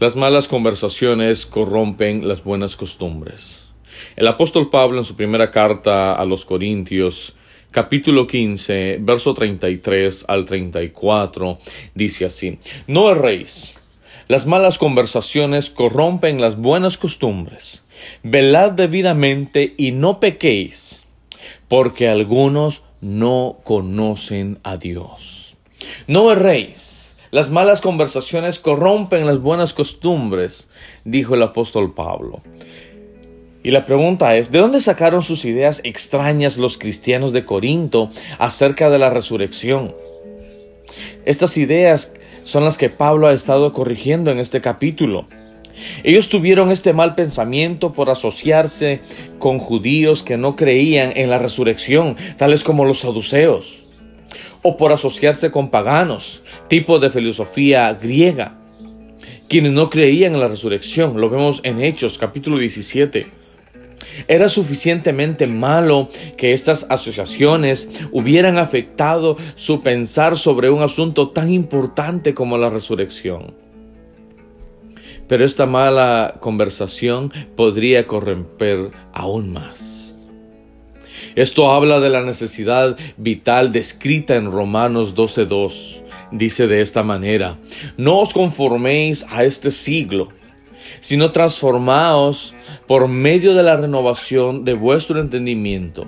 Las malas conversaciones corrompen las buenas costumbres. El apóstol Pablo en su primera carta a los Corintios, capítulo 15, verso 33 al 34, dice así, No erréis. Las malas conversaciones corrompen las buenas costumbres. Velad debidamente y no pequéis, porque algunos no conocen a Dios. No erréis. Las malas conversaciones corrompen las buenas costumbres, dijo el apóstol Pablo. Y la pregunta es, ¿de dónde sacaron sus ideas extrañas los cristianos de Corinto acerca de la resurrección? Estas ideas son las que Pablo ha estado corrigiendo en este capítulo. Ellos tuvieron este mal pensamiento por asociarse con judíos que no creían en la resurrección, tales como los saduceos o por asociarse con paganos, tipo de filosofía griega, quienes no creían en la resurrección. Lo vemos en Hechos capítulo 17. Era suficientemente malo que estas asociaciones hubieran afectado su pensar sobre un asunto tan importante como la resurrección. Pero esta mala conversación podría corromper aún más. Esto habla de la necesidad vital descrita en Romanos 12.2. Dice de esta manera, no os conforméis a este siglo, sino transformaos por medio de la renovación de vuestro entendimiento,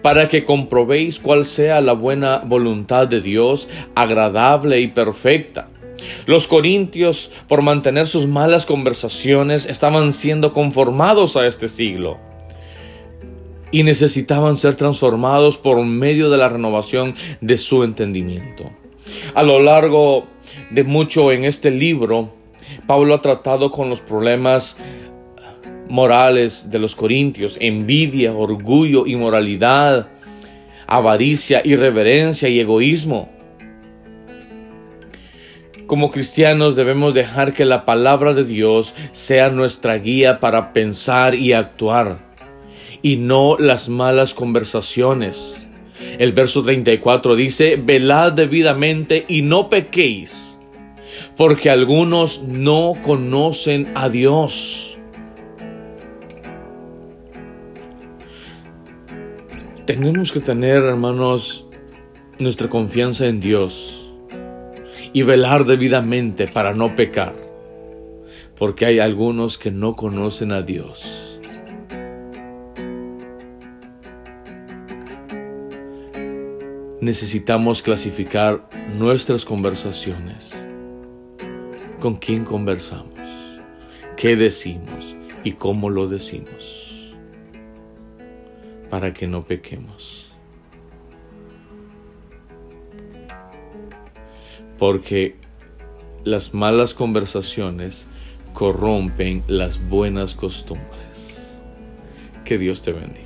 para que comprobéis cuál sea la buena voluntad de Dios, agradable y perfecta. Los corintios, por mantener sus malas conversaciones, estaban siendo conformados a este siglo y necesitaban ser transformados por medio de la renovación de su entendimiento. A lo largo de mucho en este libro, Pablo ha tratado con los problemas morales de los corintios, envidia, orgullo, inmoralidad, avaricia, irreverencia y egoísmo. Como cristianos debemos dejar que la palabra de Dios sea nuestra guía para pensar y actuar y no las malas conversaciones. El verso 34 dice, velad debidamente y no pequéis, porque algunos no conocen a Dios. Tenemos que tener, hermanos, nuestra confianza en Dios y velar debidamente para no pecar, porque hay algunos que no conocen a Dios. Necesitamos clasificar nuestras conversaciones. ¿Con quién conversamos? ¿Qué decimos? ¿Y cómo lo decimos? Para que no pequemos. Porque las malas conversaciones corrompen las buenas costumbres. Que Dios te bendiga.